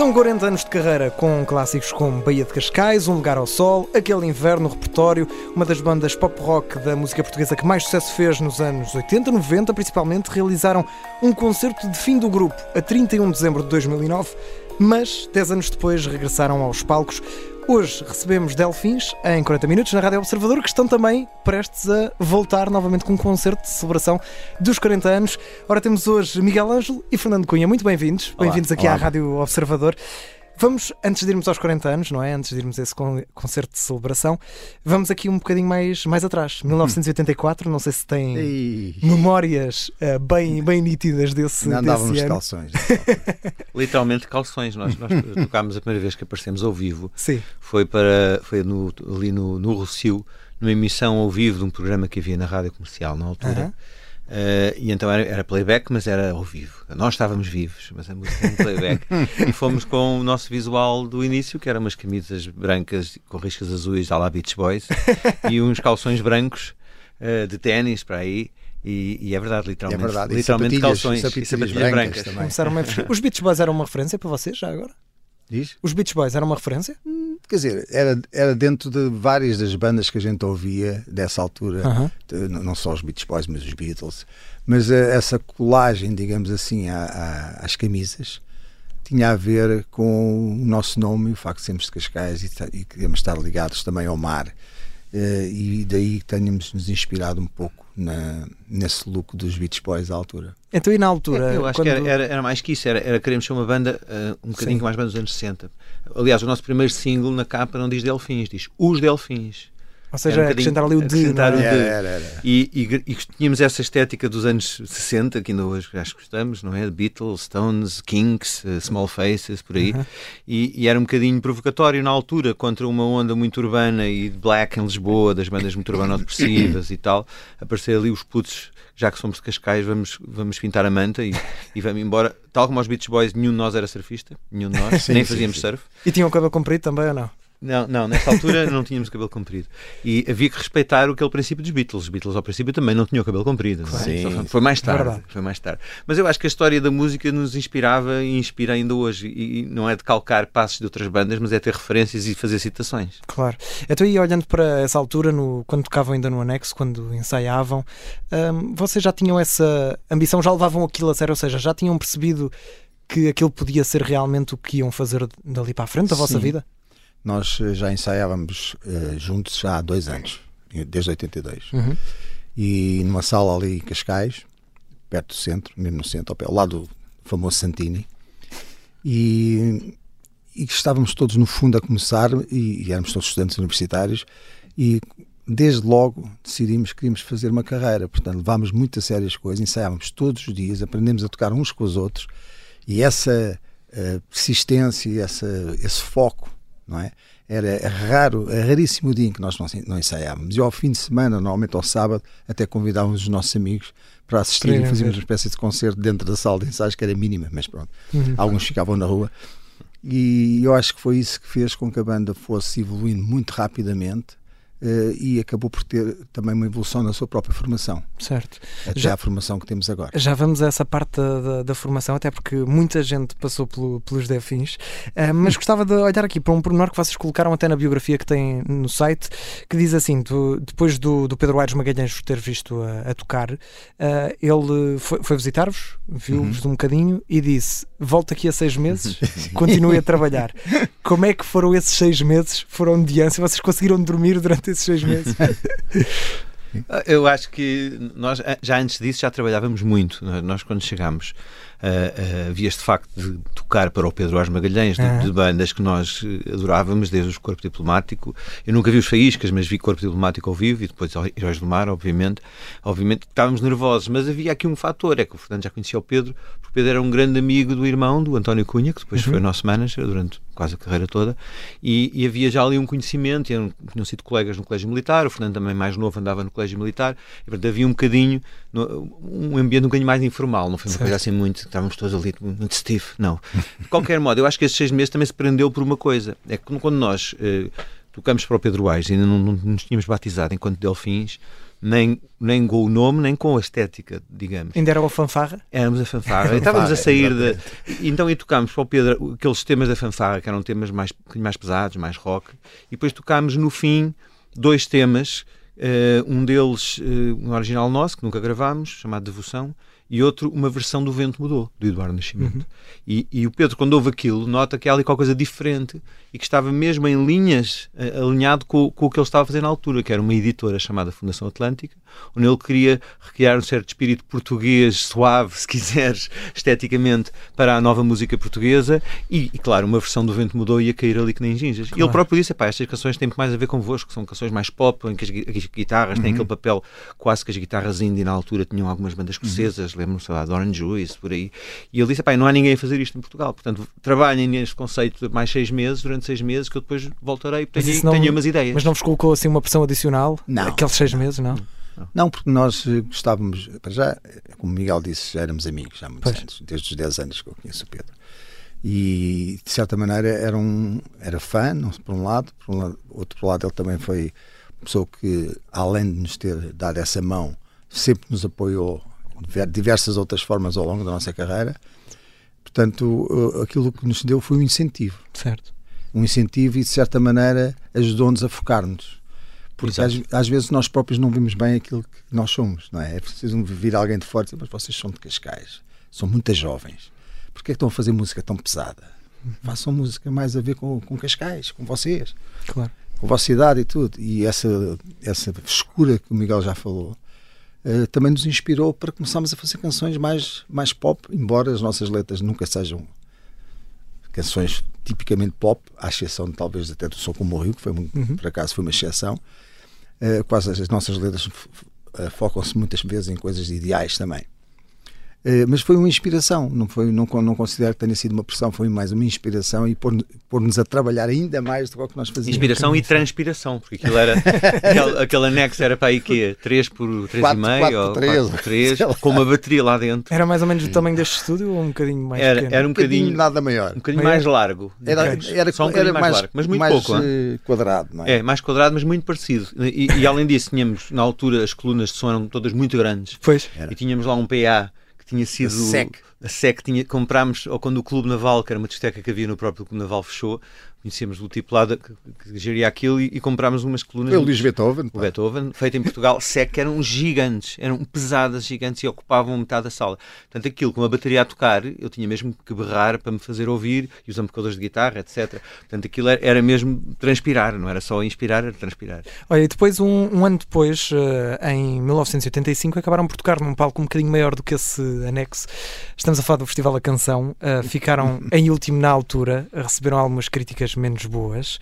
São 40 anos de carreira com clássicos como Baía de Cascais, Um Lugar ao Sol, Aquele Inverno, Repertório, uma das bandas pop rock da música portuguesa que mais sucesso fez nos anos 80, 90, principalmente, realizaram um concerto de fim do grupo a 31 de dezembro de 2009, mas 10 anos depois regressaram aos palcos Hoje recebemos Delfins em 40 minutos na Rádio Observador, que estão também prestes a voltar novamente com um concerto de celebração dos 40 anos. Ora, temos hoje Miguel Ângelo e Fernando Cunha. Muito bem-vindos. Bem-vindos aqui olá. à Rádio Observador. Vamos, antes de irmos aos 40 anos, não é? Antes de irmos a esse con- concerto de celebração, vamos aqui um bocadinho mais, mais atrás. 1984, não sei se têm Ei, memórias eh, bem, bem nítidas desse, ainda andávamos desse calções. Literalmente calções. Nós, nós tocámos a primeira vez que aparecemos ao vivo. Sim, Foi, para, foi no, ali no, no Rocio, numa emissão ao vivo de um programa que havia na rádio comercial na altura. Aham. Eh, e então era, era playback, mas era ao vivo. Nós estávamos vivos, mas a música era um playback. e fomos com o nosso visual do início, que eram umas camisas brancas com riscas azuis à la Beach Boys e uns calções brancos eh, de ténis para aí. E, e é verdade, literalmente. verdade, e literalmente sapatilhas- calções sapatilhas e sapatilhas brancas brancas. começaram a... Os Beach Boys eram uma referência para vocês já agora? Diz? Os Beach Boys eram uma referência? Quer dizer, era, era dentro de várias das bandas que a gente ouvia dessa altura, de- não só os Beach Boys, mas os Beatles. Mas eh, essa colagem, digamos assim, à- às camisas tinha a ver com o nosso nome o facto de sermos de Cascais e, e queremos estar ligados também ao mar. Eh, e daí tenhamos nos inspirado um pouco na, nesse look dos Beach Boys à altura. Então, e na altura? Eu acho quando... que era, era, era mais que isso, era, era queremos ser uma banda uh, um bocadinho Sim. mais banda dos anos 60. Aliás, o nosso primeiro single na capa não diz Delfins, diz Os Delfins. Ou seja, Era um acrescentar ali o de. acrescentar não o é? de. Era, era, era. E, e, e tínhamos essa estética dos anos 60, que ainda hoje acho que gostamos, não é? Beatles, Stones, Kinks, uh, Small Faces, por aí. E, e era um bocadinho provocatório na altura, contra uma onda muito urbana e de black em Lisboa, das bandas muito urbano-depressivas e tal. Aparecer ali os putos, já que somos de Cascais, vamos, vamos pintar a manta e, e vamos embora. Tal como aos Beach Boys, nenhum de nós era surfista, nenhum de nós, Sim, nem sim, fazíamos sim. surf. E tinham o cabelo comprido também ou não? Não, não, nesta altura não tínhamos cabelo comprido. E havia que respeitar aquele princípio dos Beatles. Os Beatles ao princípio também não tinham cabelo comprido. é? Sim. Só foi- mais tarde. Verdade. Foi mais tarde. Mas eu acho que a história da música nos inspirava e inspira ainda hoje. E não é de calcar passos de outras bandas, mas é ter referências e fazer citações. Claro. Então, e olhando para essa altura, no, quando tocavam ainda no anexo, quando ensaiavam, hum, vocês já tinham essa ambição, já levavam aquilo a sério, ou seja, já tinham percebido que aquilo podia ser realmente o que iam fazer dali para a frente da vossa Sim. vida? Nós eh, já ensaiávamos eh, juntos já há dois anos, desde 82. Uhum. E numa sala ali em Cascais, perto do centro, mesmo no centro, ao, lado do famoso Santini. E, e estávamos todos no fundo a começar, e, e éramos todos estudantes universitários, e desde logo decidimos que queríamos fazer uma carreira. Portanto, levámos muito a sério as coisas, ensaiávamos todos os dias, aprendemos a tocar uns com os outros, e essa eh, persistência, essa, esse foco, não é? Era raro, raríssimo o dia em que nós não, ensaiávamos. E ao fim de semana, normalmente ao sábado, até convidávamos os nossos amigos para assistir fazíamos uma espécie de concerto dentro da sala de ensaios, que era mínima, mas pronto. Uhum. Alguns ficavam na rua. E eu acho que foi isso que fez com que a banda fosse evoluindo muito rapidamente eh, e acabou por ter também uma evolução na sua própria formação, Certo. até Já- à formação que temos agora. Já vamos a essa parte da, da- da formação, até porque muita gente passou pelo- pelos Delfins, Ah, mas gostava de olhar aqui para um pormenor que vocês colocaram até na biografia que tem no site, que diz assim: tu- depois do, do Pedro Aires Magalhães ter visto a, a tocar, ah, ele foi, foi visitar-vos, viu-vos um bocadinho e disse: Volta aqui a seis meses, continue a trabalhar. Como é que foram esses seis meses? Foram de ânsia? Vocês conseguiram dormir durante esses seis meses? Ah, Eu acho que nós, ah, já antes disso, já trabalhávamos muito. Nós, quando chegámos, ah, havia este facto de to- tocar para o Pedro Ars Magalhães, de, de, bandas que nós adorávamos, desde os Corpo Diplomático. Eu nunca vi os Faíscas, mas vi Corpo Diplomático ao vivo e depois Heróis do Mar, obviamente. Obviamente estávamos nervosos, mas havia aqui um fator, é que o Fernando já conhecia o Pedro, o Pedro era um grande amigo do irmão, do António Cunha, que depois uhum. foi nosso manager durante quase a carreira toda, e, e havia já ali um conhecimento, tinham, tinham sido colegas no Colégio Militar, o Fernando também mais novo andava no Colégio Militar, e portanto havia um bocadinho, um ambiente um bocadinho mais informal, não foi uma certo. coisa assim muito, estávamos todos ali muito stiff, não. De qualquer modo, eu acho que esses seis meses também se prendeu por uma coisa, é que quando nós eh, tocamos para o Pedro Ais, ainda não, não nos tínhamos batizado enquanto Delfins, nem, nem com o nome, nem com a estética, digamos. Ainda era a fanfarra? Éramos a fanfarra. estávamos a sair de. Então, e tocámos para o Pedro aqueles temas da fanfarra, que eram temas mais, mais pesados, mais rock, e depois tocámos no fim dois temas. Uh, um deles, uh, um original nosso, que nunca gravámos, chamado Devoção, e outro, uma versão do Vento Mudou, do Eduardo Nascimento. Uhum. E, e, o Pedro, quando ouve aquilo, nota que há ali qualquer coisa diferente e que estava mesmo em linhas, uh, alinhado com, com, o que ele estava a fazer na altura, que era uma editora chamada Fundação Atlântica, onde ele queria recriar um certo espírito português, suave, se quiseres, esteticamente, para a nova música portuguesa e, e claro, uma versão do Vento Mudou ia cair ali que nem ginjas. Claro. E ele próprio disse, pá, estas canções têm mais a ver convosco, são canções mais pop, em que as, as guitarras uhum. têm aquele papel quase que as guitarras indie na altura tinham algumas bandas uhum. escocesas, uhum. Lembro-me, sei lá, de Orange Juice, por aí. E ele disse, não há ninguém a fazer isto em Portugal, portanto, trabalhem neste conceito de mais seis meses, durante seis meses, que eu depois voltarei, tenho, não, tenho umas ideias. Mas não vos colocou assim uma pressão adicional? Não. Aqueles seis meses, não? Não, porque nós gostávamos, para já, como Miguel disse, já éramos amigos já há muitos pois. anos, desde os 10 anos que eu conheço o Pedro. E de certa maneira era, um, era fã, por um lado, por um lado, outro lado ele também foi uma pessoa que, além de nos ter dado essa mão, sempre nos apoiou diversas outras formas ao longo da nossa carreira. Portanto, aquilo que nos deu foi um incentivo. Certo. Um incentivo e, de certa maneira, ajudou-nos a focar-nos porque às, às, vezes nós próprios não vimos bem aquilo que nós somos, não é? É preciso vir alguém de fora e dizer, mas vocês são de Cascais, são muito jovens, porquê é que estão a fazer música tão pesada? Uhum. Façam música mais a ver com, com Cascais, com vocês, claro. com a vossa idade e tudo. E essa, essa escura que o Miguel já falou, uh, também nos inspirou para começarmos a fazer canções mais, mais pop, embora as nossas letras nunca sejam canções tipicamente pop, à exceção talvez até do Som Como Rio, que foi, uhum. por acaso foi uma exceção, uh, quase as nossas letras uh, focam-se muitas vezes em coisas ideais também. Uh, mas foi uma inspiração, não, foi, não, não considero que tenha sido uma pressão, foi mais uma inspiração e pôr-nos a trabalhar ainda mais do que nós fazíamos. Inspiração e transpiração, porque aquilo era aquele, aquele anexo era para aí que 3 por 3,5 ou 3, 4 por 3, com uma bateria lá dentro. Era mais ou menos do tamanho deste estúdio ou um bocadinho mais era, pequeno? Era um, um bocadinho, nada maior. Um bocadinho maior? mais largo. Era, era, Só um era mais, mais, largo, mas muito mais pouco. Uh, quadrado, não é? É, mais quadrado, mas muito parecido. E, e além disso, tínhamos na altura as colunas de som eram todas muito grandes. Pois. Era. E tínhamos lá um PA tinha sido. SEC. A SEC tinha, comprámos, ou quando o Clube Naval, que era uma discoteca que havia no próprio Clube Naval, fechou, conhecíamos o tipo lá de, que, que geria aquilo e, e, comprámos umas colunas. Eu Luís Beethoven. O Beethoven, feito em Portugal, SEC, que eram gigantes, eram pesadas, gigantes e ocupavam metade da sala. Portanto, aquilo com a bateria a tocar, eu tinha mesmo que berrar para me fazer ouvir e os amplificadores de guitarra, etc. Portanto, aquilo era, era, mesmo transpirar, não era só inspirar, era transpirar. Olha, e depois, um, um ano depois, uh, em 1985, acabaram por tocar num palco um bocadinho maior do que esse anexo. Estamos a falar do Festival da Canção. Uh, ficaram em último na altura, receberam algumas críticas menos boas.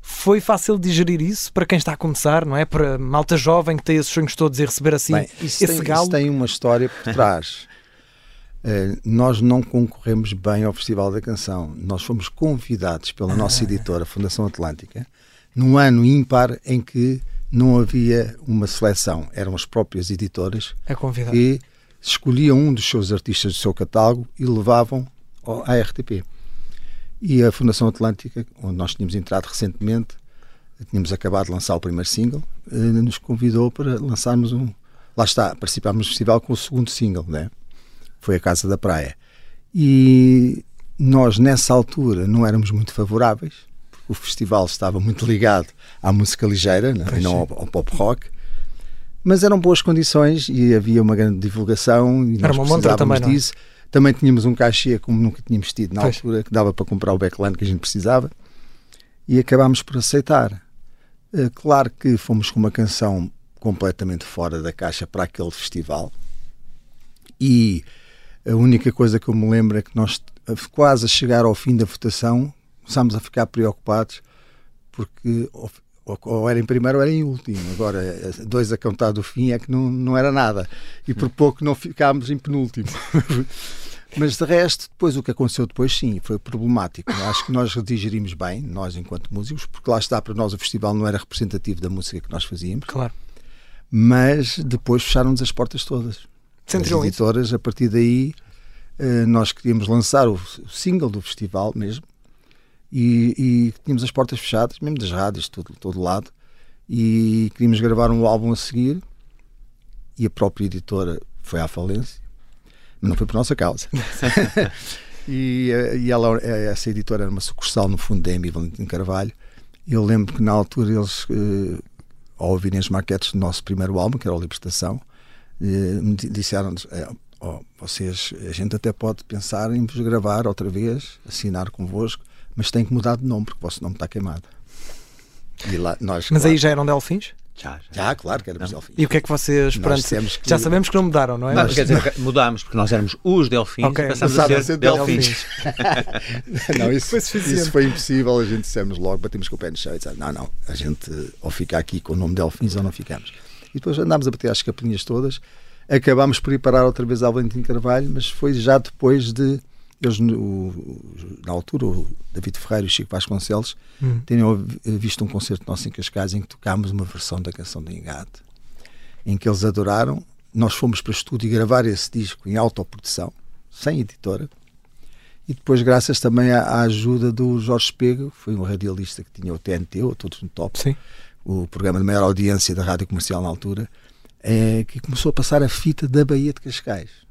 Foi fácil digerir isso para quem está a começar, não é? Para malta jovem que tem esses sonhos todos e receber assim Bem, isso esse tem, galo. Isso tem uma história por trás. Uh, nós não concorremos bem ao Festival da Canção. Nós fomos convidados pela ah. nossa editora, Fundação Atlântica, num ano ímpar em que não havia uma seleção. Eram as próprias editoras que escolhiam um dos seus artistas do seu catálogo e levavam à RTP. E a Fundação Atlântica, onde nós tínhamos entrado recentemente, tínhamos acabado de lançar o primeiro single, eh, nos convidou para lançarmos um. Lá está, participámos no festival com o segundo single, né? Foi a Casa da Praia. E nós, nessa altura, não éramos muito favoráveis, porque o festival estava muito ligado à música ligeira, né? não ao, ao, pop rock. Mas eram boas condições e havia uma grande divulgação e Era nós precisávamos também, é? disso. Não? Também tínhamos um cachê como nunca tínhamos tido na pois. altura, que dava para comprar o backline que a gente precisava. E acabámos por aceitar. Eh, claro que fomos com uma canção completamente fora da caixa para aquele festival. E a única coisa que eu me lembro é que nós quase a chegar ao fim da votação, começámos a ficar preocupados porque ou, ou era em primeiro ou era em último. Agora, dois a contar do fim é que não, não era nada. E por pouco não ficámos em penúltimo. Mas de resto, depois o que aconteceu depois, sim, foi problemático. Acho que nós digerimos bem, nós enquanto músicos, porque lá está, para nós o festival não era representativo da música que nós fazíamos. Claro. Mas depois fecharam-nos as portas todas. Sentiram as editoras, a partir daí, eh, nós queríamos lançar o single do festival mesmo, e, e, tínhamos as portas fechadas, mesmo das rádios, todo, todo lado, e queríamos gravar um álbum a seguir, e a própria editora foi à falência, mas não foi por nossa causa. e, eh, e ela, eh, essa editora era uma sucursal, no fundo, da Amy Valentim Carvalho, eu lembro que na altura eles, eh, ao ouvirem as maquetes do nosso primeiro álbum, que era o Libertação, me disseram-nos oh, vocês, a gente até pode pensar em vos gravar outra vez, assinar convosco, mas tem que mudar de nome, porque o vosso nome está queimado. Lá, nós, mas claro, aí já eram delfins? Já, já. já claro que éramos delfins. E o que é que vocês, perante, que... já sabemos que não mudaram, não é? Não, quer dizer, mudámos, porque nós éramos os delfins okay. passámos a ser, a ser delfins. delfins. não, isso foi, isso foi impossível, a gente dissemos logo, batemos com o pé no chão e dissemos, não, não, a gente ou fica aqui com o nome delfins ou não ficamos. E depois andámos a bater as capelinhas todas, acabámos por ir parar outra vez ao Valentim Carvalho, mas foi já depois de eles, o, na altura, o David Ferreira e o Chico Vasconcelos hum. tinham visto um concerto nosso em Cascais em que tocámos uma versão da canção do Engate, em que eles adoraram. Nós fomos para o estúdio gravar esse disco em autoprodução, sem editora. E depois, graças também à, à ajuda do Jorge Pego, que foi um radialista que tinha o TNT, o Todos no Top, Sim. o programa de maior audiência da rádio comercial na altura, é, que começou a passar a fita da Baía de Cascais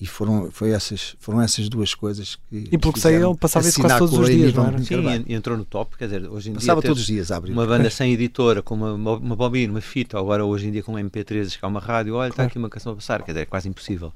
e foram, foi essas, foram essas duas coisas que. E pelo que sei, ele passava isso quase todos os dias, não era? Sim, entrou no top, quer dizer, hoje em passava dia. todos os dias a abrir. Uma banda sem editora, com uma, uma bobina, uma fita, agora hoje em dia com um MP3, que há uma rádio, olha, claro. está aqui uma canção a passar, quer dizer, é quase impossível.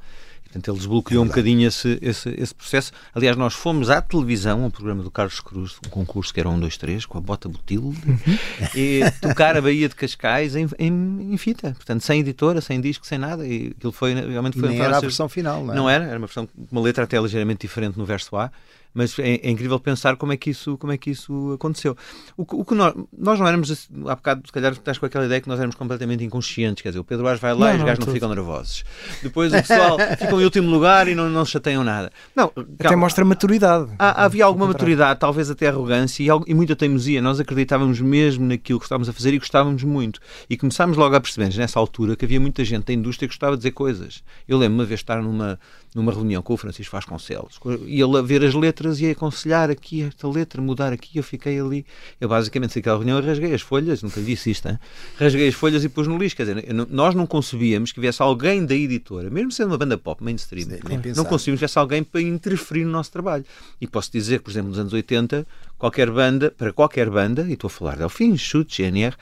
Portanto, ele desbloqueou é um bocadinho esse, esse, esse, processo. Aliás, nós fomos à televisão, um programa do Carlos Cruz, um concurso que era um, dois, três, com a bota Botilde, uhum. e tocar a Baía de Cascais em, em, em, fita. Portanto, sem editora, sem disco, sem nada. E aquilo foi, realmente foi Nem era a versão final, não é? Não era, era uma versão, uma letra até ligeiramente diferente no verso A mas é, é, incrível pensar como é que isso, como é que isso aconteceu. O, o que nós, nós não éramos, assim, há bocado, se calhar estás com aquela ideia que nós éramos completamente inconscientes, quer dizer, o Pedro Ares vai lá não, e os gajos não ficam nervosos. Depois o pessoal fica em último lugar e não, não chateiam nada. Não, até mostra maturidade. Há, havia alguma maturidade, talvez até arrogância e, e, muita teimosia. Nós acreditávamos mesmo naquilo que estávamos a fazer e gostávamos muito. E começámos logo a perceber, nessa altura, que havia muita gente da indústria que gostava de dizer coisas. Eu lembro-me uma vez estar numa, numa reunião com o Francisco Vasconcelos e ele a ver as letras e a aconselhar aqui esta letra, mudar aqui, eu fiquei ali. Eu basicamente saí daquela reunião e rasguei as folhas, nunca lhe disse isto, hein? rasguei as folhas e pus no lixo. Quer dizer, nós não concebíamos que viesse alguém da editora, mesmo sendo uma banda pop mainstream, não concebíamos que viesse alguém para interferir no nosso trabalho. E posso dizer que, por exemplo, nos anos 80, qualquer banda, para qualquer banda, e estou a falar de Alfim, Chute, GNR,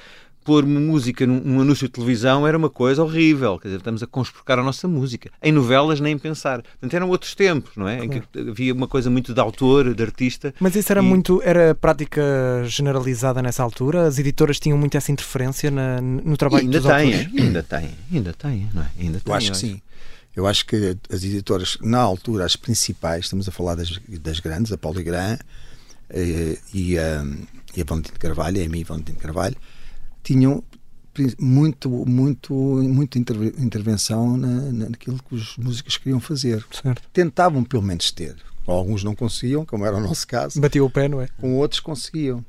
pôr música num, num, anúncio de televisão era uma coisa horrível. Quer dizer, estamos a conspurcar a nossa música. Em novelas, nem pensar. Portanto, eram outros tempos, não é? Claro. Em que havia uma coisa muito de autor, de artista. Mas isso era e... muito. Era prática generalizada nessa altura? As editoras tinham muito essa interferência na, no trabalho ainda dos tem, autores? Ainda tem, ainda tem, não é? Ainda tem. Eu acho que sim. Eu acho que as editoras, na altura, as principais, estamos a falar das, das grandes, a Polygram eh, e a, e a Valentim Carvalho, a Emi Valentim Carvalho, tinham muito, muito, muita intervenção na, naquilo que os músicos queriam fazer. Certo. Tentavam pelo menos ter. Alguns não conseguiam, como era o nosso caso. Batiam o pé, não é? Com outros conseguiam.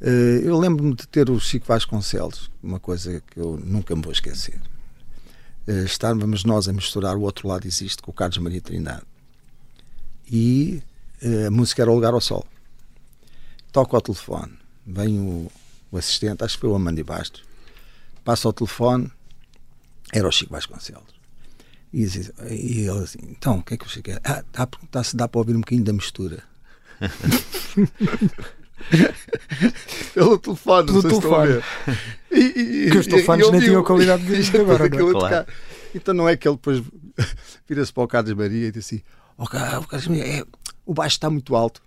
Eh, eu lembro-me de ter o Chico Vasconcelos, uma coisa que eu nunca me vou esquecer. Eh, estávamos nós a misturar o outro lado existe com o Carlos Maria Trindade. E eh, a música era o Lugar ao Sol. Toca ao telefone. Vem o, o assistente, acho que foi o Amandi Bastos, passa ao telefone, era o Chico Vasconcelos. E, diz, e ele assim, então, o que é que você quer? Ah, está a perguntar se dá para ouvir um bocadinho da mistura. Pelo telefone, Pelo não telefone. E, e, que os telefones nem tinham qualidade de agora, não é? Claro. Então não é que ele depois vira-se para o Carlos Maria e diz assim: oh, Carlos Maria, é, o baixo está muito alto.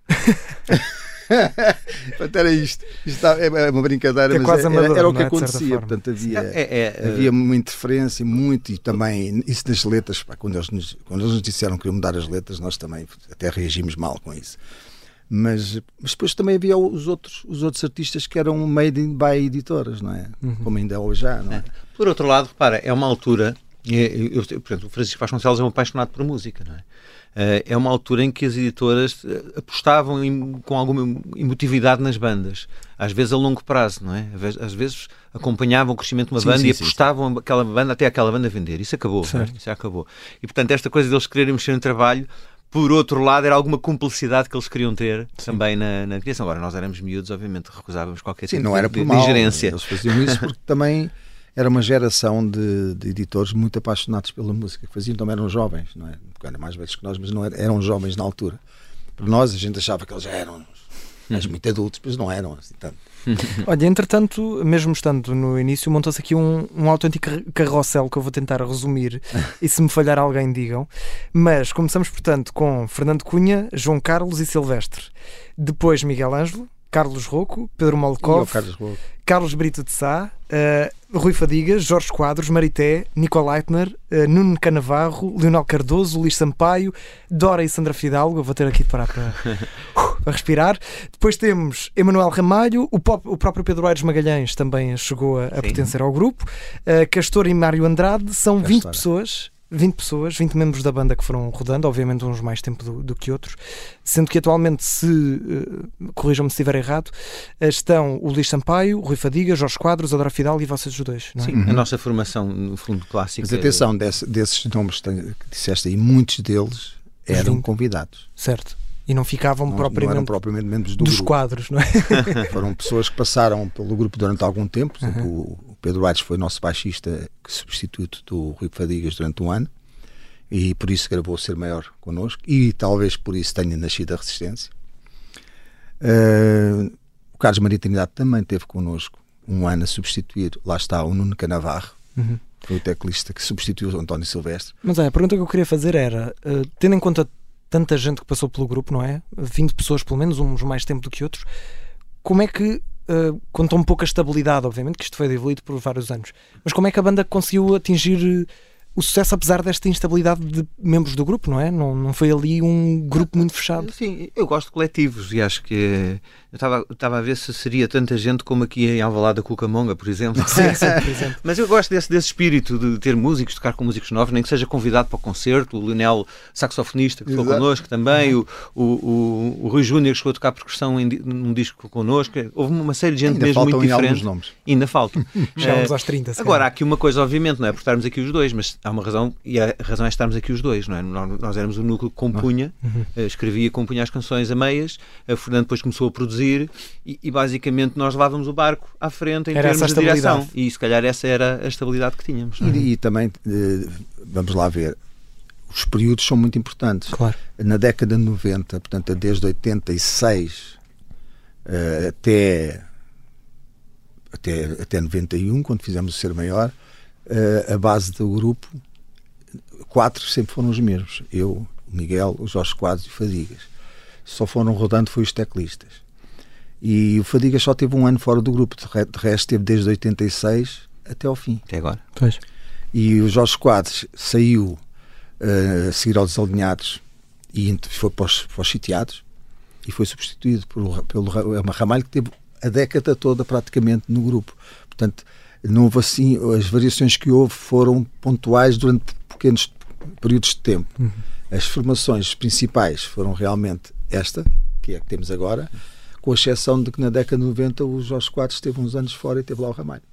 era isto. isto é uma brincadeira, é mas era, era, era, o que é, acontecia. Portanto, havia, é, é, havia uma interferência, muito, e também isso das letras. Pá, quando, eles nos, quando eles nos disseram que iam mudar as letras, nós também até reagimos mal com isso. Mas, mas depois também havia os outros, os outros artistas que eram made in by editoras, não é? Uhum. Como ainda é hoje já, não é? Por outro lado, repara, é uma altura. Eu, eu, por exemplo, o Francisco Vasconcelos é um apaixonado por música, não é? Eh, é uma altura em que as editoras eh, apostavam em, com alguma emotividade nas bandas, às vezes a longo prazo, não é? Às vezes acompanhavam o crescimento de uma sim, banda sim, e apostavam sim, aquela banda até aquela banda vender. Isso acabou, é? isso acabou. E portanto, esta coisa deles quererem mexer no trabalho por outro lado, era alguma cumplicidade que eles queriam ter Sim. também na, na, criação. Agora, nós éramos miúdos, obviamente, recusávamos qualquer Sim, tipo não era de, por mal. de ingerência. Eles faziam isso porque também era uma geração de, de, editores muito apaixonados pela música, que faziam também eram jovens, não é? Eram mais velhos que nós, mas não eram, eram jovens na altura. Para nós, a gente achava que eles eram mas muito adultos, mas não eram assim tanto. Olha, entretanto, mesmo estando no início, montou-se aqui um, um autêntico carrossel que eu vou tentar resumir e se me falhar alguém digam. Mas começamos, portanto, com Fernando Cunha, João Carlos e Silvestre. Depois Miguel Ângelo, Carlos Rocco, Pedro Molkov, Carlos, Carlos, Brito de Sá, uh, Rui Fadigas, Jorge Quadros, Marité, Nico Leitner, uh, Nuno Canavarro, Leonel Cardoso, Luís Sampaio, Dora e Sandra Fidalgo. Eu vou ter aqui de parar para, uh, para respirar. Depois temos Emanuel Ramalho, o, pop, o, próprio Pedro Aires Magalhães também chegou a, a pertencer ao grupo, uh, Castor e Mário Andrade. São Castor. 20 pessoas 20 pessoas, 20 membros da banda que foram rodando, obviamente uns mais tempo do, do que outros, sendo que atualmente, se uh, corrijam-me se estiver errado, uh, estão o Luís Sampaio, o Rui Fadiga, Jorge Quadros, Adora Fidal e vocês os dois. Não é? Sim, uhum. a nossa formação no fundo clássico. Mas atenção, desse, desses nomes que disseste aí, muitos deles eram convidados. Certo. E não ficavam não, propriamente, não eram propriamente membros do dos grupo. quadros, não é? Foram pessoas que passaram pelo grupo durante algum tempo. Uhum. o Pedro Aires foi nosso baixista substituto do Rui Fadigas durante um ano e por isso gravou Ser Maior connosco e talvez por isso tenha nascido a Resistência. Uh, o Carlos Maria Trindade também esteve connosco um ano a substituir, lá está, o Nuno Canavarro, uhum. foi o teclista que substituiu o António Silvestre. Mas é, a pergunta que eu queria fazer era, uh, tendo em conta tanta gente que passou pelo grupo, não é? 20 pessoas pelo menos, uns mais tempo do que outros, como é que uh, com tão pouca estabilidade, obviamente, que isto foi evoluído por vários anos. Mas como é que a banda conseguiu atingir o sucesso apesar desta instabilidade de membros do grupo, não é? Não, não foi ali um grupo muito fechado. Sim, eu gosto de coletivos e acho que eu estava, estava a ver se seria tanta gente como aqui em Alvalade da Cucamonga, por exemplo. Sim, sim, por exemplo. Mas eu gosto desse, desse espírito de ter músicos, tocar com músicos novos, nem que seja convidado para o concerto, o Lionel, saxofonista, que ficou connosco também, o, o, o, o Rui Júnior, que chegou a tocar percussão em, num disco connosco. Houve uma série de gente Ainda mesmo muito diferente. Nomes. Ainda faltam. Chegamos aos 30. Agora, há aqui uma coisa, obviamente, não é por estarmos aqui os dois, mas há uma razão, e a razão é estarmos aqui os dois, não é? Nós éramos o núcleo que compunha, uhum. Eh, escrevia, compunha as canções a meias, a Fernando depois começou a produzir e, e basicamente nós levávamos o barco à frente em era termos de direção. E se calhar essa era a estabilidade que tínhamos. É? E, e, também, eh, vamos lá ver, os períodos são muito importantes. Claro. Na década de 90, portanto, desde 86 uh, até, até, até 91, quando fizemos o Ser Maior, uh, a base do grupo, quatro sempre foram os mesmos. Eu, o Miguel, o Jorge Quadros e o Fadigas. Só foram rodando foi os teclistas. E o Fadiga só teve um ano fora do grupo, de resto teve desde 86 até ao fim. Até agora. Pois. E o Jorge Quadros saiu uh, a seguir aos desalinhados e foi para os, para os sitiados e foi substituído por, pelo Ramalho que teve a década toda praticamente no grupo. Portanto, não houve assim, as variações que houve foram pontuais durante pequenos períodos de tempo. Uhum. As formações principais foram realmente esta, que é a que temos agora, com exceção de que na década de 90 o Jorge Quadros esteve uns anos fora e teve lá o Ramalho.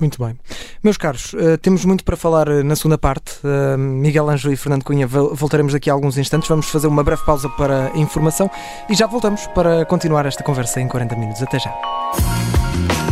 Muito bem. Meus caros, uh, temos muito para falar uh, na segunda parte. Uh, Miguel Anjo e Fernando Cunha voltaremos daqui a alguns instantes. Vamos fazer uma breve pausa para a informação e já voltamos para continuar esta conversa em 40 minutos. Até já.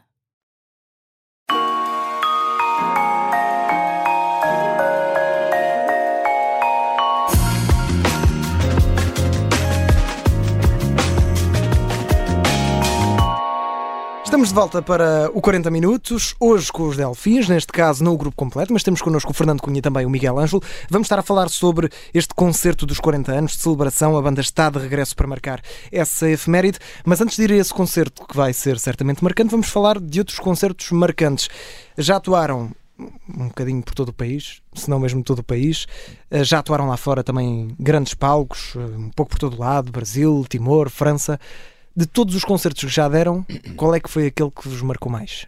Estamos de volta para o 40 Minutos, hoje com os Delfins, neste caso não o grupo completo, mas temos connosco o Fernando Cunha e também o Miguel Ângelo. Vamos estar a falar sobre este concerto dos 40 anos de celebração. A banda está de regresso para marcar essa efeméride, mas antes de ir a esse concerto, que vai ser certamente marcante, vamos falar de outros concertos marcantes. Já atuaram um bocadinho por todo o país, se não mesmo todo o país. Já atuaram lá fora também grandes palcos, um pouco por todo o lado, Brasil, Timor, França de todos os concertos que já deram, qual é que foi aquele que vos marcou mais?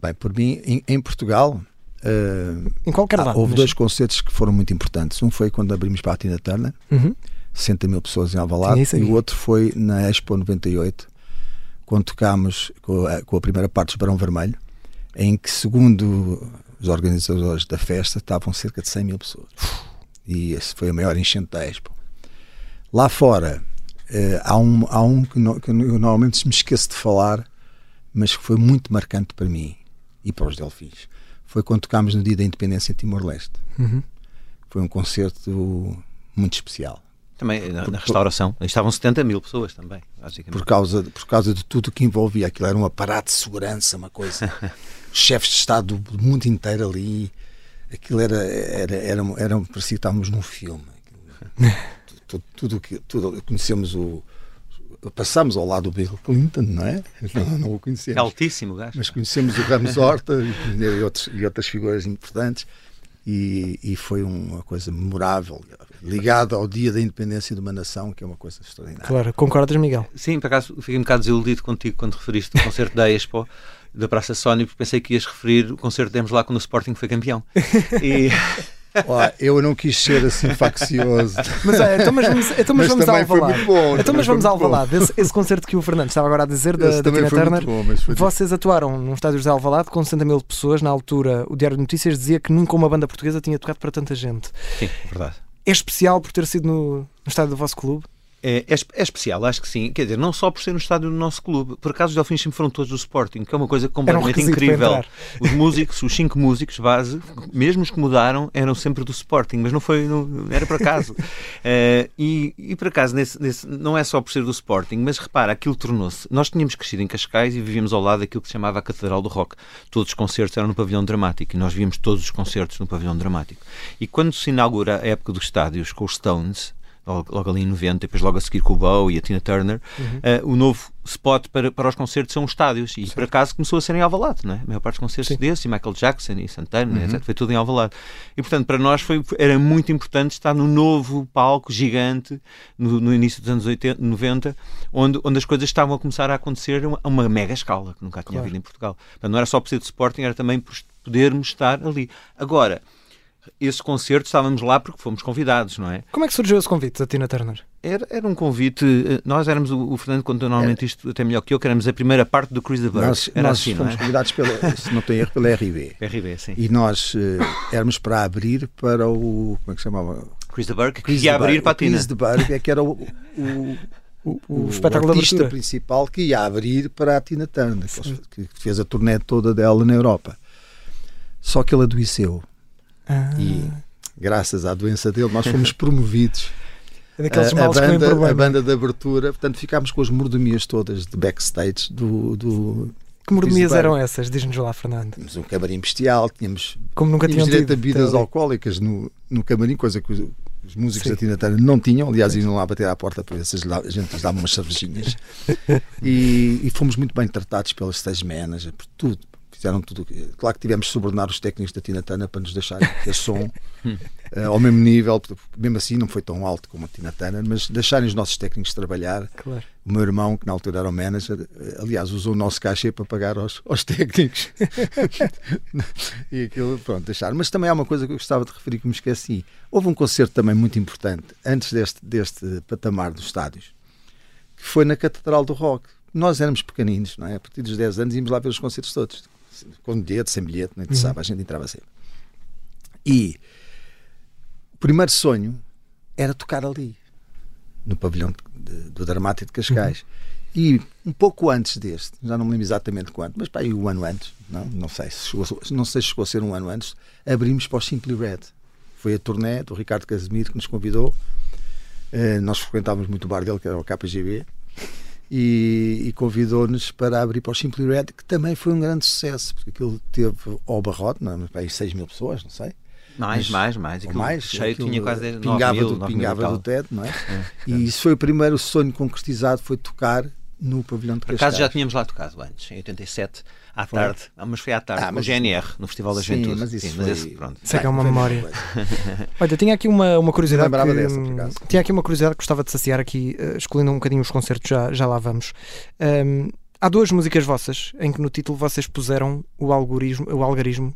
Bem, por mim, em, em Portugal. Uh, em qualquer lado. Houve mas... dois concertos que foram muito importantes. Um foi quando abrimos para a Tina Turner, uhum. 60 mil pessoas em Alvalade, e o outro foi na Expo 98, quando tocámos com a, com a primeira parte do Barão Vermelho, em que, segundo os organizadores da festa, estavam cerca de 100 mil pessoas. E esse foi a maior enchente da Expo. Lá fora, Uh, há um, há um que, no, que, eu normalmente me esqueço de falar, mas que foi muito marcante para mim e para os Delfins. Foi quando tocámos no dia da independência em Timor-Leste. Uhum. Foi um concerto muito especial. Também na, na restauração. Por, estavam 70 mil pessoas também, basicamente. Por causa, por causa de tudo o que envolvia. Aquilo era um aparato de segurança, uma coisa. chefes de Estado do mundo inteiro ali. Aquilo era, era, era, era, parecia que estávamos num filme. tudo, tudo que tudo, conhecemos o passamos ao lado do Bill Clinton, não é? Não, não o conhecemos. É altíssimo, gajo. Mas conhecemos o Ramos Horta e, e, outros, e outras figuras importantes e, e, foi uma coisa memorável, ligada ao dia da independência de uma nação, que é uma coisa extraordinária. Claro, concordas, Miguel? Sim, por acaso fiquei um bocado desiludido contigo quando referiste o concerto da Expo da Praça Sony, porque pensei que ias referir o concerto que demos lá quando o Sporting foi campeão. E... eu não quis ser assim faccioso. Mas, é, então, mas, então, mas, mas vamos ao Alvalade. Bom, então, mas vamos ao Alvalade. Esse, esse, concerto que o Fernando estava agora a dizer da, da Tina Turner. Bom, vocês atuaram num estádio de Alvalade com 60 mil pessoas. Na altura, o Diário de Notícias dizia que nunca uma banda portuguesa tinha tocado para tanta gente. Sim, verdade. É especial por ter sido no, no estádio do vosso clube? É, é, é, especial, acho que sim. Quer dizer, não só por ser no estádio do nosso clube. Por acaso os Delfins sempre foram todos do Sporting, que é uma coisa completamente um incrível. Os músicos, os cinco músicos base, mesmo os que mudaram, eram sempre do Sporting, mas não foi, não, era por acaso. uh, e, e por acaso, nesse, nesse, não é só por ser do Sporting, mas repara, aquilo tornou-se. Nós tínhamos crescido em Cascais e vivíamos ao lado daquilo que se chamava a Catedral do Rock. Todos os concertos eram no pavilhão dramático e nós víamos todos os concertos no pavilhão dramático. E quando se inaugura a época dos estádios com os Stones, logo, ali em 90, depois logo a seguir com o Bow e a Tina Turner, uhum. uh, o novo spot para, para os concertos são os estádios. E Sim. por acaso começou a ser em Alvalade, não é? A maior parte dos concertos Sim. desses, e Michael Jackson e Santana, uhum. etc. Foi tudo em Alvalade. E portanto, para nós foi, era muito importante estar no novo palco gigante, no, no início dos anos 80, 90, onde, onde as coisas estavam a começar a acontecer a uma, a uma mega escala, que nunca tinha claro. havido em Portugal. Portanto, não era só por ser de Sporting, era também por podermos estar ali. Agora, esse concerto estávamos lá porque fomos convidados, não é? Como é que surgiu esse convite da Tina Turner? Era, era um convite. Eh, nós éramos, o, o Fernando conta normalmente é. isto até melhor que eu, que éramos a primeira parte do Chris the Bird. Nós, era nós assim, fomos é? convidados, pela, se não tenho erro, pela RB. RB, sim. E nós uh, éramos para abrir para o. Como é que se chamava? Chris the Bird, que ia abrir para a Tina. Chris the Bird, é que era o, o o, o, o espetáculo artista principal que ia abrir para a Tina Turner, que fez a turnê toda dela na Europa. Só que ele adoeceu. Ah. E graças à doença dele, nós fomos promovidos. É a, banda, a banda de abertura, portanto ficámos com as mordomias todas de backstage do, do que mordomias eram essas? Diz-nos lá, Fernando. Tínhamos um camarim bestial, tínhamos, Como nunca tínhamos direito a bebidas alcoólicas no, no camarim, coisa que os, os músicos Sim. da Tina Turner não tinham. Aliás, iam lá bater à porta para ver se a gente lhes dava umas cervejinhas. e, e, fomos muito bem tratados pelas stage managers, por tudo fizeram tudo. Claro que tivemos de subornar os técnicos da Tina Turner para nos deixarem ter som uh, ao mesmo nível, mesmo assim não foi tão alto como a Tina Turner, mas deixarem os nossos técnicos trabalhar. Claro. O meu irmão, que na altura era o manager, eh, aliás, usou o nosso cachê para pagar aos, aos técnicos. e aquilo, pronto, deixar. Mas também há uma coisa que eu gostava de referir que me esqueci. Houve um concerto também muito importante, antes deste, deste patamar dos estádios, que foi na Catedral do Rock. Nós éramos pequeninos, não é? A partir dos 10 anos íamos lá ver os concertos todos. Com bilhete, sem bilhete, interessava, uhum. a gente entrava sempre. E o primeiro sonho era tocar ali, no pavilhão de, do Dramático de Cascais. Uhum. E um pouco antes deste, já não me lembro exatamente quanto, mas para aí um ano antes, não, não, sei, se chegou, não sei se chegou a ser um ano antes, abrimos para o Simply Red. Foi a turnê do Ricardo Casimiro que nos convidou. Uh, nós frequentávamos muito o bar dele, que era o KGB, e, e convidou-nos para abrir para o Simply Red, que também foi um grande sucesso, porque aquilo teve ao barrote, não, é? para aí 6 mil pessoas, não sei. Mais, mais, mais. Aquilo mais cheio tinha quase pingava, mil, do, pingava do teto, não é? é e isso foi o primeiro sonho concretizado, foi tocar no pavilhão de Cascais. Por acaso já tínhamos lá tocado antes, em 87, à foi? tarde, ah, mas foi à tarde, ah, no GNR, no Festival da Sim, Juventude. mas isso Sim, foi... mas esse, pronto. Sei que é uma memória. Olha, tinha aqui uma, uma curiosidade. Que, dessa, tinha aqui uma curiosidade que gostava de saciar aqui, uh, escolhendo um bocadinho os concertos, já, já lá vamos. Um, há duas músicas vossas em que no título vocês puseram o algoritmo, o algarismo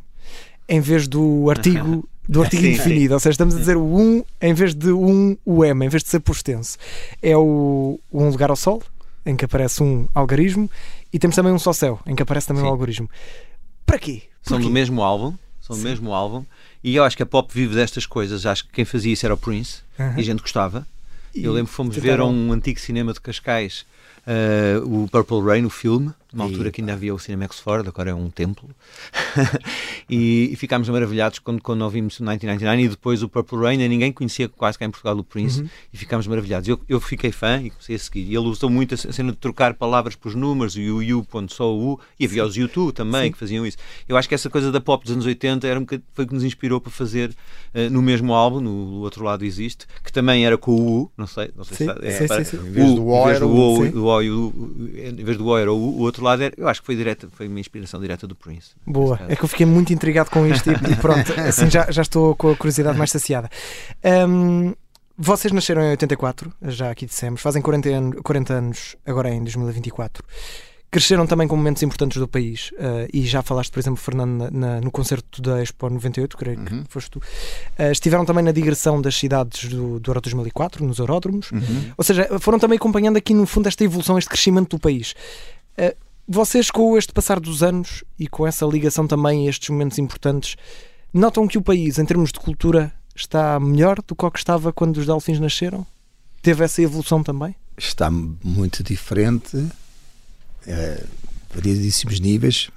em vez do artigo do artigo sim, indefinido, sim. ou seja, estamos a dizer o 1 em vez de um o M, em vez de ser por extenso. É o, o Um Lugar ao Sol, em que aparece um algarismo, e temos também um Só Céu, em que aparece também um algoritmo. Para quê? São do mesmo álbum, são do mesmo álbum, e eu acho que a pop vive destas coisas. Acho que quem fazia isso era o Prince, e a gente gostava. E eu lembro que fomos ver um antigo cinema de Cascais uh, o Purple Rain, o filme, numa altura que ainda havia o Cinemax Ford, agora é um templo. e, e, ficámos maravilhados quando, quando ouvimos o 1999 e depois o Purple Rain, e ninguém conhecia quase cá em Portugal o Prince, uhum. e ficámos maravilhados. Eu, eu fiquei fã e comecei a seguir. E ele usou muito a cena de trocar palavras por números, o U, U, ponto só o U, e havia os YouTube também Sim. que faziam isso. Eu acho que essa coisa da pop dos anos 80 era um foi o que nos inspirou para fazer uh, no mesmo álbum, no outro lado existe, que também era com o U, não sei, não sei sim, se é, sim, sim, sim. Em vez do O, era o, o, em vez do O era o, o outro lado era, eu acho que foi direta, foi uma inspiração direta do Prince. Boa, é que eu fiquei muito intrigado com isto e, e pronto, assim já, já estou com a curiosidade mais saciada. Um, vocês nasceram em 84, já aqui dissemos, fazem 40 anos, 40 anos agora em 2024 cresceram também com momentos importantes do país. Uh, e já falaste, por exemplo, Fernando, na, na, no concerto da Expo 98, creio uhum. que foste tu. Uh, estiveram também na digressão das cidades do, do Euro 2004, nos aeródromos. Uhum. Ou seja, foram também acompanhando aqui, no fundo, esta evolução, este crescimento do país. Uh, vocês, com este passar dos anos e com essa ligação também a estes momentos importantes, notam que o país, em termos de cultura, está melhor do que o que estava quando os Delfins nasceram? Teve essa evolução também? Está muito diferente uh, variedíssimos níveis,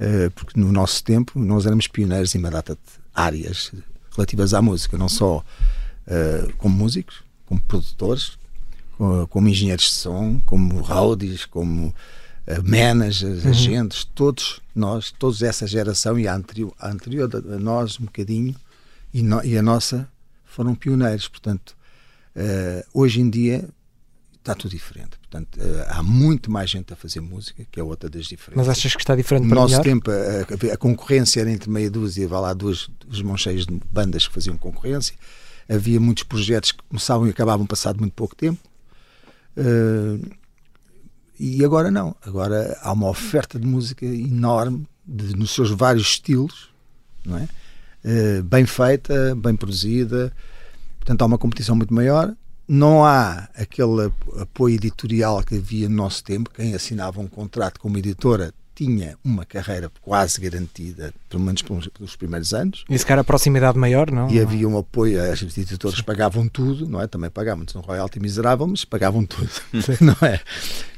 uh, porque no nosso tempo nós éramos pioneiros em uma data de áreas relativas à música, não só uh, como músicos, como produtores, como, como, engenheiros de som, como roadies, como managers, uhum. agentes, todos nós, toda essa geração e a anterior, a, anterior a nós um bocadinho e, no, e a nossa foram pioneiros, portanto uh, hoje em dia está tudo diferente. Portanto, uh, há muito mais gente a fazer música, que é outra das diferenças. Mas achas que está diferente para No nosso melhor? tempo, a, a, concorrência era entre meia dúzia, vá lá, duas, duas mãos cheias de bandas que faziam concorrência. Havia muitos projetos que começavam e acabavam passado muito pouco tempo. Uh, e agora não. Agora há uma oferta de música enorme, de, nos seus vários estilos, não é? Uh, bem feita, bem produzida. Portanto, há uma competição muito maior não há aquele apoio editorial que havia no nosso tempo. Quem assinava um contrato com uma editora tinha uma carreira quase garantida, pelo menos pelos primeiros anos. E se calhar a proximidade maior, não? E havia um apoio, as editoras pagavam tudo, não é? Também pagavam, um royalty miserável, mas pagavam tudo, não é?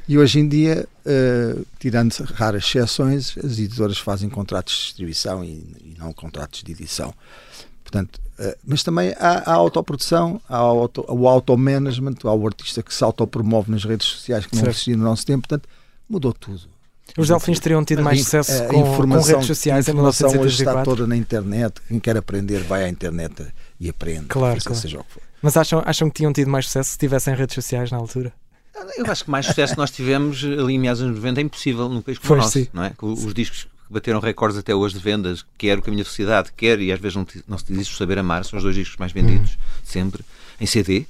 E hoje em dia, uh, tirando raras exceções, as editoras fazem contratos de distribuição e, e não contratos de edição. Portanto, uh, mas também há, a autoprodução, há auto, o auto-management, há o artista que se autopromove nas redes sociais que não existia no nosso tempo, portanto, mudou tudo. Os Delfins teriam tido mais sucesso com, com redes sociais a informação em hoje está toda na internet. Quem quer aprender vai à internet e aprende. Claro, claro. Seja o que for. Mas acham, acham que tinham tido mais sucesso se tivessem redes sociais na altura? Eu acho que mais sucesso nós tivemos ali em meados dos 90 é impossível num país como o nosso, não é? Os discos bateram recordes até hoje de vendas, quer o Caminho da Sociedade, quer, e às vezes não, não se diz isso, Saber Amar, são os dois discos mais vendidos, uhum. sempre, em CD.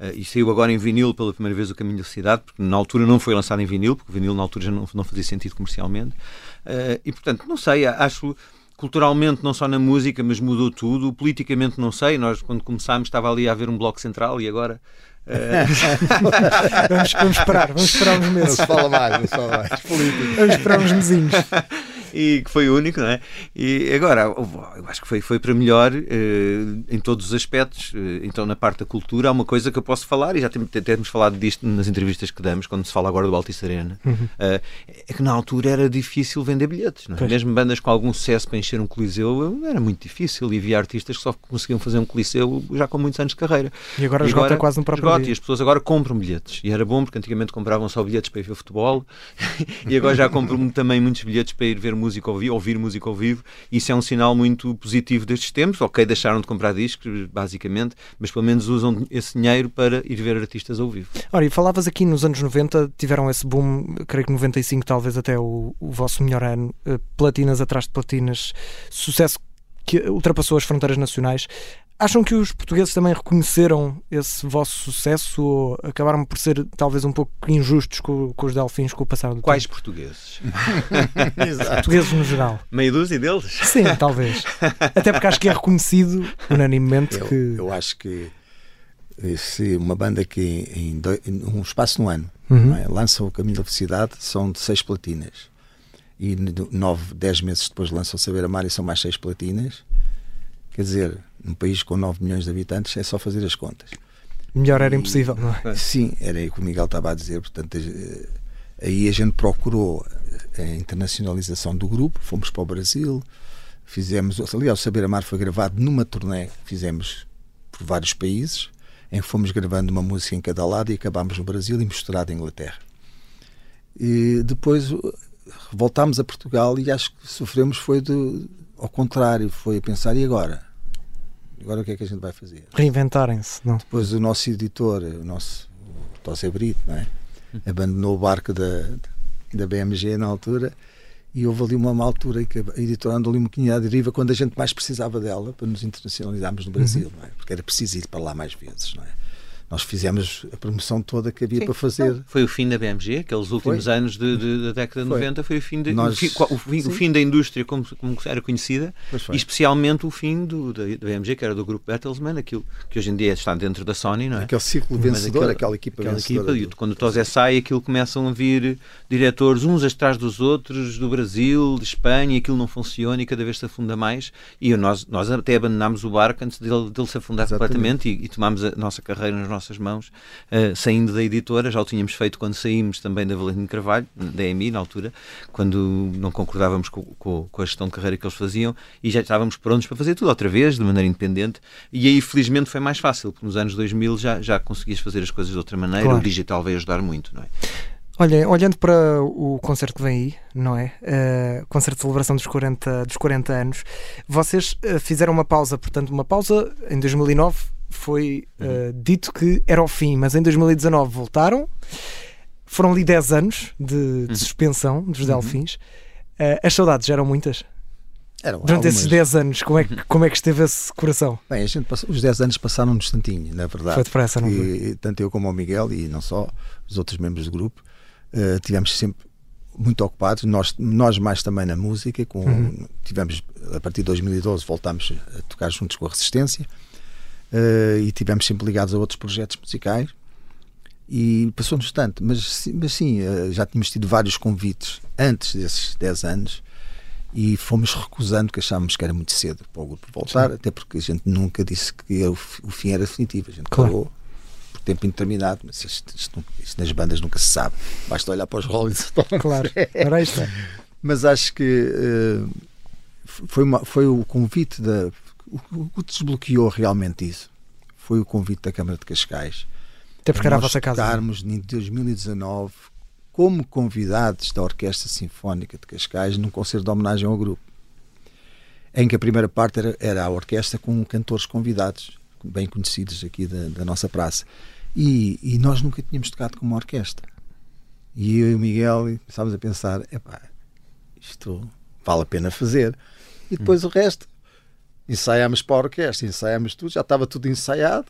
Uh, e saiu agora em vinil pela primeira vez o Caminho da Sociedade, porque na altura não foi lançado em vinil, porque o vinil na altura já não, não fazia sentido comercialmente. Uh, e portanto, não sei, acho culturalmente, não só na música, mas mudou tudo. Politicamente, não sei. Nós, quando começámos, estava ali a haver um bloco central e agora. Uh... vamos, vamos, esperar, vamos esperar uns meses. Não se fala mais, não se fala mais. Política. Vamos esperar uns mesinhos e que foi único, não é? E agora, eu acho que foi, foi para melhor uh, em todos os aspectos. Uh, então, na parte da cultura, há uma coisa que eu posso falar, e já temos, temos falado disto nas entrevistas que damos, quando se fala agora do Altice Arena, uhum. uh, é que na altura era difícil vender bilhetes, não é? Mesmo bandas com algum sucesso para encher um coliseu, era muito difícil, e havia artistas que só conseguiam fazer um coliseu já com muitos anos de carreira. E agora esgota agora, quase no próprio esgota, dia. E as pessoas agora compram bilhetes. E era bom, porque antigamente compravam só bilhetes para ir ver futebol, e agora já compram também muitos bilhetes para ir ver música ao vivo, ouvir música ao vivo. Isso é um sinal muito positivo destes tempos. Ok, deixaram de comprar discos, basicamente, mas pelo menos usam esse dinheiro para ir ver artistas ao vivo. Ora, e falavas aqui nos anos 90, tiveram esse boom, creio que 95 talvez até o, o vosso melhor ano, eh, platinas atrás de platinas, sucesso que ultrapassou as fronteiras nacionais. Acham que os portugueses também reconheceram esse vosso sucesso ou acabaram por ser talvez um pouco injustos com, com os delfins com o passar do Quais tempo? portugueses? portugueses no geral. Meio dúzia deles? Sim, talvez. Até porque acho que é reconhecido unanimemente eu, que. Eu acho que se uma banda que em, dois, em um espaço de um ano uhum. é, lança o Caminho da Felicidade são de seis platinas e nove, dez meses depois lança o Saber Amar e são mais seis platinas Quer dizer, num país com 9 milhões de habitantes é só fazer as contas. Melhor era e, impossível, não é? Sim, era aí que o Miguel estava a dizer. Portanto, eh, aí a gente procurou a internacionalização do grupo, fomos para o Brasil, fizemos. Aliás, o Saber Amar foi gravado numa turnê que fizemos por vários países, em que fomos gravando uma música em cada lado e acabámos no Brasil e misturado em Inglaterra. E depois voltámos a Portugal e acho que sofremos foi ao contrário, foi a pensar, e agora? Agora o que é que a gente vai fazer? Reinventarem-se, não? Depois o nosso editor, o nosso o Brito, não é? abandonou o barco da, da BMG na altura e houve ali uma, uma altura em que a editora andou ali um bocadinho à deriva quando a gente mais precisava dela para nos internacionalizarmos no Brasil, uhum. não é? porque era preciso ir para lá mais vezes. Não é? Nós fizemos a promoção toda que havia Sim. para fazer. Foi o fim da BMG, aqueles últimos foi. anos de, de, da década de 90, foi o fim, de, nós... o, fim, o, fim, o, fim, da indústria como, como era conhecida, e especialmente o fim do, da, da, BMG, que era do grupo Bertelsmann, aquilo que hoje em dia está dentro da Sony, não é? Aquele ciclo vencedor, aquele, aquela equipa aquela vencedora. Equipa, quando o Tosé sai, aquilo começam a vir diretores uns atrás dos outros, do Brasil, de Espanha, e aquilo não funciona e cada vez se afunda mais, e nós, nós até abandonámos o barco antes dele, dele se afundar Exatamente. completamente e, e tomámos a nossa carreira nas nossas mãos uh, saindo da editora, já o tínhamos feito quando saímos também da Valentim Carvalho, da EMI na altura, quando não concordávamos com, com, com, a gestão de carreira que eles faziam e já estávamos prontos para fazer tudo outra vez, de maneira independente. E aí, felizmente, foi mais fácil, porque nos anos 2000 já, já conseguias fazer as coisas de outra maneira, claro. o digital veio ajudar muito, não é? Olha, olhando para o concerto que vem aí, não é? Uh, concerto de celebração dos 40, dos 40 anos, vocês uh, fizeram uma pausa, portanto, uma pausa em 2009 foi uh, dito que era o fim, mas em 2019 voltaram. Foram ali 10 anos de, de uhum. suspensão dos uhum. Delfins. Uh, as saudades eram muitas? Eram Durante algumas... esses 10 anos, como é, que, como é que esteve esse coração? Bem, a gente passou, os 10 anos passaram um instantinho, na verdade. Foi depressa, não foi? Tanto eu como o Miguel, e não só, os outros membros do grupo, uh, tivemos sempre muito ocupados, nós, nós mais também na música, com, uhum. tivemos, a partir de 2012 voltámos a tocar juntos com a Resistência, uh, e tivemos sempre ligados a outros projetos musicais e passou-nos tanto, mas, mas sim, uh, já tínhamos tido vários convites antes desses 10 anos e fomos recusando que achávamos que era muito cedo para o grupo voltar, sim. até porque a gente nunca disse que o, o fim era definitivo, a gente claro. parou por tempo indeterminado, mas isto, isto, isto, nas bandas nunca se sabe, basta olhar para os Rolling Stones. Claro, era isto. mas acho que uh, foi, uma, foi o convite da o que desbloqueou realmente isso foi o convite da Câmara de Cascais. Até porque era a vossa casa. Estarmos em 2019 como convidados da Orquestra Sinfónica de Cascais num concerto de homenagem ao grupo. Em que a primeira parte era, era a orquestra com cantores convidados, bem conhecidos aqui da, da nossa praça. E, e, nós nunca tínhamos tocado com uma orquestra. E eu e o Miguel estávamos a pensar: epá, isto vale a pena fazer. E depois o resto, ensaiámos para a orquestra, ensaiámos tudo, já estava tudo ensaiado,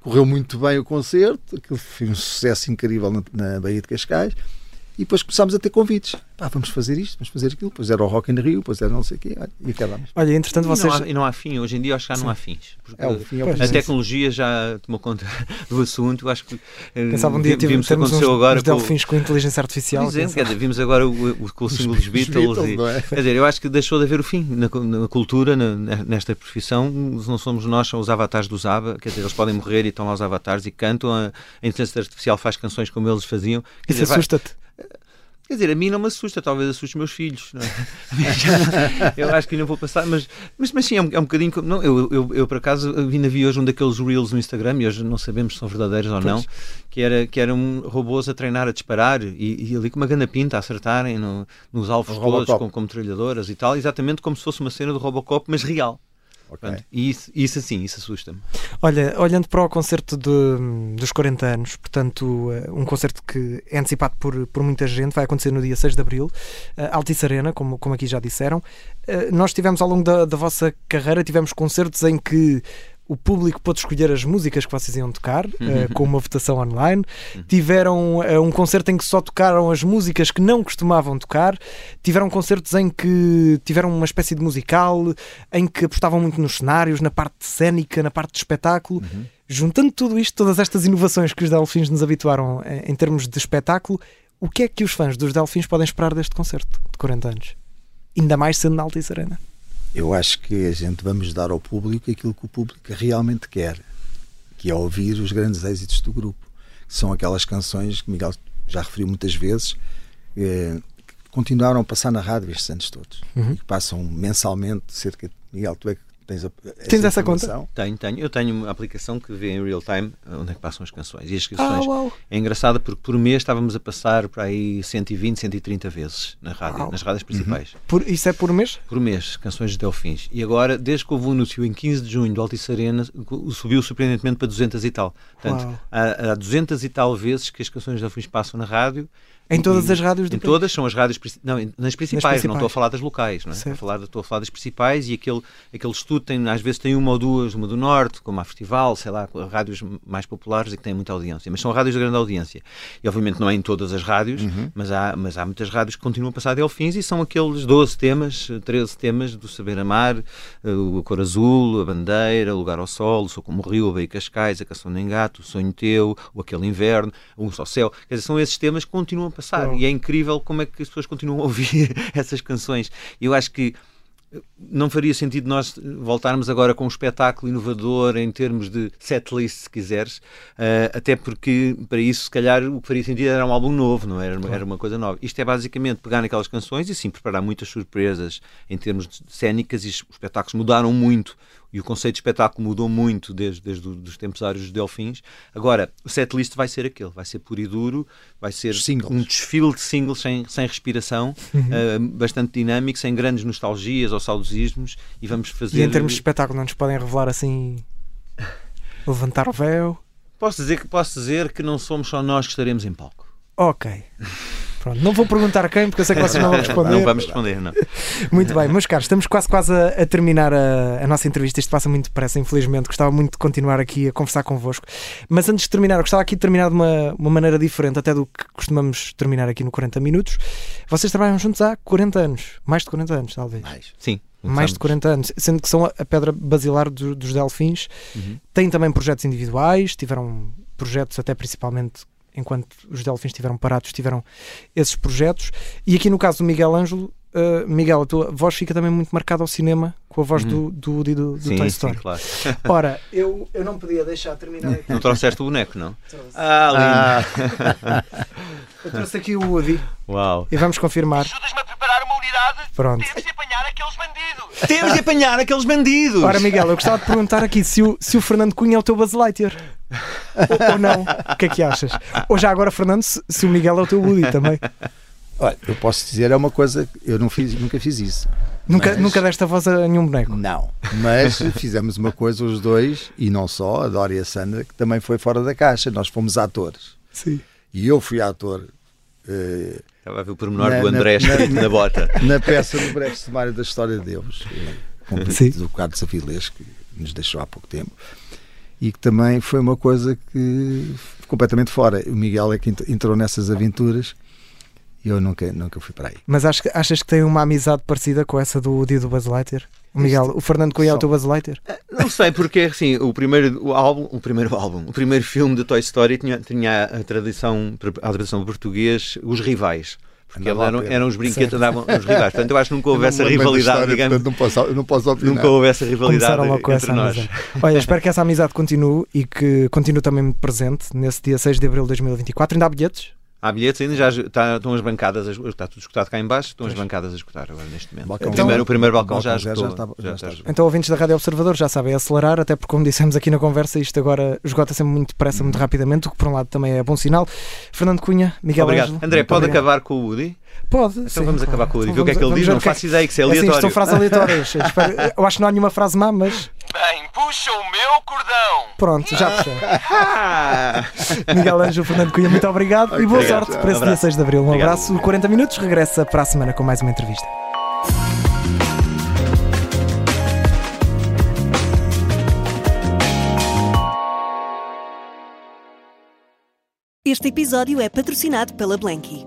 correu muito bem o concerto, aquilo foi um sucesso incrível na, na Baía de Cascais. E depois começámos a ter convites. Pá, vamos fazer isto, vamos fazer aquilo. Depois era o Rock in Rio, depois era não sei o quê. olha, E acabámos. Olha, entretanto, E vocês. não, há, e não há fim, hoje em dia acho que já não há fins. Porque É o fim, é o a tecnologia já tomou conta do assunto. Eu acho que eh, sabe um dia tivemos o que temos uns, aconteceu agora uns com, delfins com inteligência artificial. Exemplo, quem quer dizer, vimos agora o, o, com o símbolo dos os Beatles. Beatles, e- é? Quer dizer, eu acho que deixou de haver o fim na, na cultura, na- nesta profissão. Não somos nós, são os avatares do Zaba. Quer dizer, eles podem morrer e estão lá os avatares e cantam. A, a inteligência artificial faz canções como eles faziam. Quer Isso assusta-te. Quer dizer, a mim não me assusta, talvez assuste os meus filhos. Não é? eu acho que ainda vou passar, mas, mas, mas sim, é um, é um bocadinho. como- Não, eu, eu, eu, por acaso, ainda vi hoje um daqueles Reels no Instagram, e hoje não sabemos se são verdadeiros ou não, que era, que eram robôs a treinar a disparar e, e ali com uma gana pinta a acertarem no- nos alvos todos Robocop. com, com metralhadoras e tal, exatamente como se fosse uma cena do Robocop, mas real. Ok. Pronto, e isso, isso assim, isso assusta-me. Olha, olhando para o concerto de- dos 40 anos, portanto, eh, um concerto que é antecipado por, por muita gente, vai acontecer no dia 6 de Abril, eh, Altice Arena, como, como aqui já disseram. Eh, Nós tivemos ao longo da, da vossa carreira, tivemos concertos em que o público pôde escolher as músicas que vocês iam tocar, eh, com uma votação online. Tiveram eh, um concerto em que só tocaram as músicas que não costumavam tocar. Tiveram concertos em que tiveram uma espécie de musical, em que apostavam muito nos cenários, na parte cénica, na parte de espetáculo. Juntando tudo isto, todas estas inovações que os Delfins nos habituaram eh, em termos de espetáculo, o que é que os fãs dos Delfins podem esperar deste concerto de 40 anos? Ainda mais sendo na Altice Arena. Eu acho que a gente vamos dar ao público aquilo que o público realmente quer, que é ouvir os grandes êxitos do grupo. Que são aquelas canções que Miguel já referiu muitas vezes, eh, que continuaram a passar na rádio estes anos todos. Uhum. E que passam mensalmente cerca de. Miguel, tu é que tens, a, Tens essa conta? Tenho, tenho. Eu tenho uma aplicação que vê em real time onde é que passam as canções. E as canções Ah! É engraçado porque por mês estávamos a passar para aí 120, 130 vezes na rádio, Uau. nas rádios principais. Por, isso é por mês? Por mês, canções de Delfins. E agora, desde que houve o anúncio em 15 de junho do Altice Arena, subiu surpreendentemente para 200 e tal. Portanto, há, há 200 e tal vezes que as canções de Delfins passam na rádio. Em todas as rádios do Em país? todas, são as rádios. Não, nas principais, não principais. estou a falar das locais, não é? Estou a, falar, estou a falar das principais e aquele, aquele estudo tem, às vezes tem uma ou duas, uma do Norte, como a Festival, sei lá, rádios mais populares e que têm muita audiência. Mas são rádios de grande audiência. E obviamente não é em todas as rádios, mas, há, mas há muitas rádios que continuam a passar Delfins e são aqueles 12 temas, 13 temas do Saber Amar, eh, o Cor Azul, a Bandeira, o Lugar ao Sol, o Sou Como o Rio, a Baía Cascais, a Canção do Engato, o Sonho Teu, o Aquele Inverno, o Um Só Céu. Quer dizer, são esses temas que continuam a passar e é incrível como é que as pessoas continuam a ouvir essas canções. Eu acho que não faria sentido nós voltarmos agora com um espetáculo inovador em termos de setlist, se quiseres, eh, até porque para isso, se calhar, o que faria sentido era um álbum novo, não era, era uma coisa nova. Isto é basicamente pegar naquelas canções e sim preparar muitas surpresas em termos de cénicas e os espetáculos mudaram muito e o conceito de espetáculo mudou muito desde, desde os tempos áureos dos Delfins. Agora, o setlist vai ser aquele, vai ser puro e duro, vai ser Singles. um desfile de singles sem, sem respiração, eh, bastante dinâmico, sem grandes nostalgias ou saudosismos, e vamos fazer. E em termos de espetáculo, não nos podem revelar assim. levantar o véu? Posso dizer que posso dizer que não somos só nós que estaremos em palco. Ok. Pronto, não vou perguntar quem, porque eu sei que vocês não vão responder. Não vamos responder, não. Muito bem, meus caros, estamos quase quase a, a terminar a, a nossa entrevista. Isto passa muito depressa, infelizmente. Gostava muito de continuar aqui a conversar convosco. Mas antes de terminar, eu gostava aqui de terminar de uma, uma maneira diferente, até do que costumamos terminar aqui no 40 Minutos. Vocês trabalham juntos há 40 anos, mais de 40 anos, talvez. Mais. Sim. Mais de 40 anos, sendo que são a a pedra basilar do- dos Delfins. Uhum. Têm também projetos individuais, tiveram projetos até principalmente enquanto os Delfins estiveram parados, tiveram esses projetos. E aqui no caso do Miguel Ângelo, uh, Miguel, a tua voz fica também muito marcada ao cinema com a voz do, do Woody do, do Uhum. Sim, Toy sim, Story. claro. Ora, eu, eu não podia deixar terminar aqui. Não trouxeste o boneco, não? Ah, lindo. Eu trouxe aqui o Woody Uau. e vamos confirmar. Pronto. Temos de apanhar aqueles bandidos! Temos de apanhar aqueles bandidos! Ora, Miguel, eu gostava de perguntar aqui se o, se o Fernando Cunha é o teu Buzz Lightyear. ou, ou não? O que é que achas? Ou já agora, Fernando, se, se o Miguel é o teu Woody também. Olha, eu posso dizer, é uma coisa, que eu não fiz, nunca fiz isso. Nunca, Mas- nunca deste a voz a nenhum boneco. Não, mas fizemos uma coisa os dois, e não só, a Dória e a Sandra, que também foi fora da caixa. Nós fomos atores. Sim. E eu fui ator eh, Estava a ver o pormenor Na- do André na- escrito na, bota. na peça do breve sumário da história de Deus, eh, do Carlos Avilés, que nos deixou há pouco tempo, e que também foi uma coisa que completamente fora. O Miguel é que ent- entrou nessas aventuras e eu nunca, nunca fui para aí. Mas acho que- achas que tem uma amizade parecida com essa do dia do Buzz Lightyear? O Miguel, o Fernando Cunha é o teu Buzz Lightyear? Não sei, porque assim, o primeiro o álbum, o primeiro álbum, o primeiro filme de Toy Story tinha, tinha a tradição, a tradição português, os rivais. Porque eram, eram os brinquedos, andavam os rivais. Portanto, eu acho que nunca houve essa rivalidade, história, digamos. portanto, Não posso, eu não posso opinar. Nunca houve essa rivalidade Começaram logo com entre essa nós. amizade. Olha, espero que essa amizade continue e que continue também presente nesse dia 6 de abril de 2024. Ainda há bilhetes? Há bilhetes ainda, já está, estão as bancadas, a- está tudo escutado cá em baixo, estão as bancadas a escutar agora neste momento. Balcão o, primeiro, o primeiro balcão, Balcão já zero escutou. já está- já já está está Então, ouvintes da Rádio Observador já sabem acelerar, até porque, como dissemos aqui na conversa, isto agora esgota sempre muito depressa, muito rapidamente, o que por um lado também é bom sinal. Fernando Cunha, Miguel Obrigado. Ângelo, André, pode obrigado. acabar com o Woody? Pode. Então vamos acabar com o Woody. Então Ver o que é que ele diz? Não o que é faço ideia, que isso é assim, aleatório. são frases aleatórias. Eu acho que não há nenhuma frase má, mas Bem, puxa o meu cordão. pronto, já. Ah! Miguel Ângelo, Fernando Cunha, muito obrigado e boa Obrigado. sorte para esse dia Abraço. 6 de abril. Um Obrigado. abraço, 40 minutos, regressa para a semana com mais uma entrevista. Este episódio é patrocinado pela Blanky.